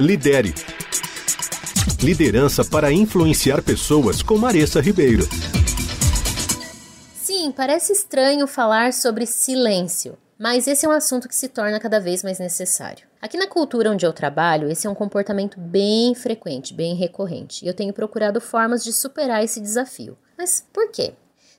Lidere. Liderança para influenciar pessoas com Maressa Ribeiro. Sim, parece estranho falar sobre silêncio, mas esse é um assunto que se torna cada vez mais necessário. Aqui na cultura onde eu trabalho, esse é um comportamento bem frequente, bem recorrente, e eu tenho procurado formas de superar esse desafio. Mas por quê?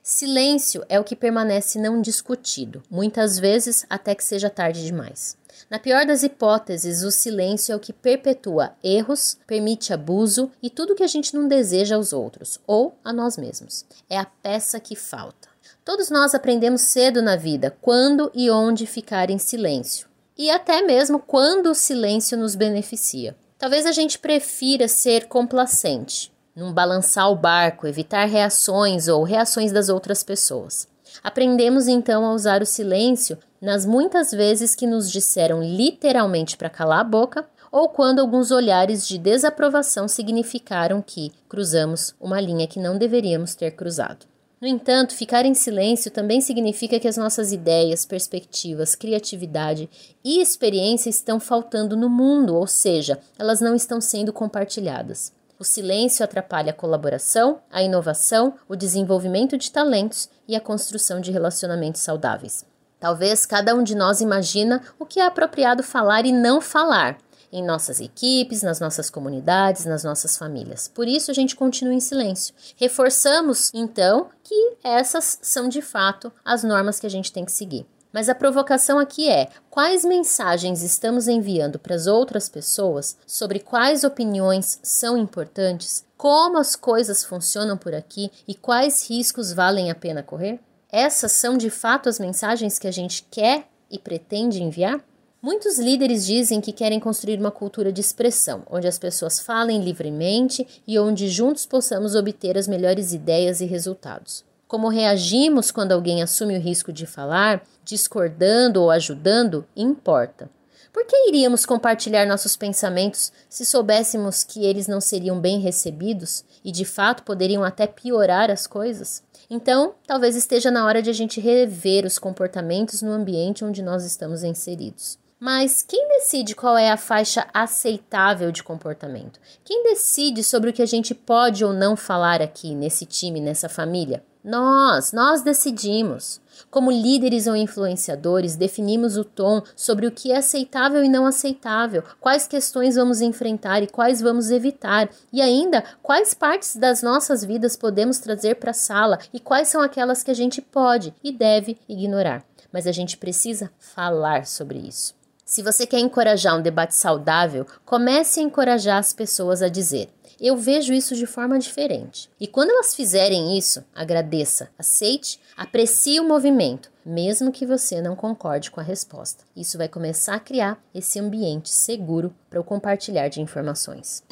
Silêncio é o que permanece não discutido, muitas vezes até que seja tarde demais. Na pior das hipóteses, o silêncio é o que perpetua erros, permite abuso e tudo que a gente não deseja aos outros ou a nós mesmos. É a peça que falta. Todos nós aprendemos cedo na vida quando e onde ficar em silêncio, e até mesmo quando o silêncio nos beneficia. Talvez a gente prefira ser complacente, num balançar o barco, evitar reações ou reações das outras pessoas. Aprendemos então a usar o silêncio nas muitas vezes que nos disseram literalmente para calar a boca ou quando alguns olhares de desaprovação significaram que cruzamos uma linha que não deveríamos ter cruzado. No entanto, ficar em silêncio também significa que as nossas ideias, perspectivas, criatividade e experiência estão faltando no mundo, ou seja, elas não estão sendo compartilhadas. O silêncio atrapalha a colaboração, a inovação, o desenvolvimento de talentos e a construção de relacionamentos saudáveis. Talvez cada um de nós imagina o que é apropriado falar e não falar em nossas equipes, nas nossas comunidades, nas nossas famílias. Por isso a gente continua em silêncio. Reforçamos então que essas são de fato as normas que a gente tem que seguir. Mas a provocação aqui é: quais mensagens estamos enviando para as outras pessoas sobre quais opiniões são importantes, como as coisas funcionam por aqui e quais riscos valem a pena correr? Essas são de fato as mensagens que a gente quer e pretende enviar? Muitos líderes dizem que querem construir uma cultura de expressão, onde as pessoas falem livremente e onde juntos possamos obter as melhores ideias e resultados. Como reagimos quando alguém assume o risco de falar, discordando ou ajudando, importa. Por que iríamos compartilhar nossos pensamentos se soubéssemos que eles não seriam bem recebidos e de fato poderiam até piorar as coisas? Então, talvez esteja na hora de a gente rever os comportamentos no ambiente onde nós estamos inseridos. Mas quem decide qual é a faixa aceitável de comportamento? Quem decide sobre o que a gente pode ou não falar aqui, nesse time, nessa família? Nós, nós decidimos. Como líderes ou influenciadores, definimos o tom sobre o que é aceitável e não aceitável, quais questões vamos enfrentar e quais vamos evitar, e ainda quais partes das nossas vidas podemos trazer para a sala e quais são aquelas que a gente pode e deve ignorar. Mas a gente precisa falar sobre isso. Se você quer encorajar um debate saudável, comece a encorajar as pessoas a dizer: eu vejo isso de forma diferente. E quando elas fizerem isso, agradeça, aceite, aprecie o movimento, mesmo que você não concorde com a resposta. Isso vai começar a criar esse ambiente seguro para o compartilhar de informações.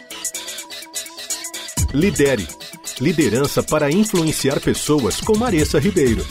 Lidere. Liderança para influenciar pessoas com Maressa Ribeiro.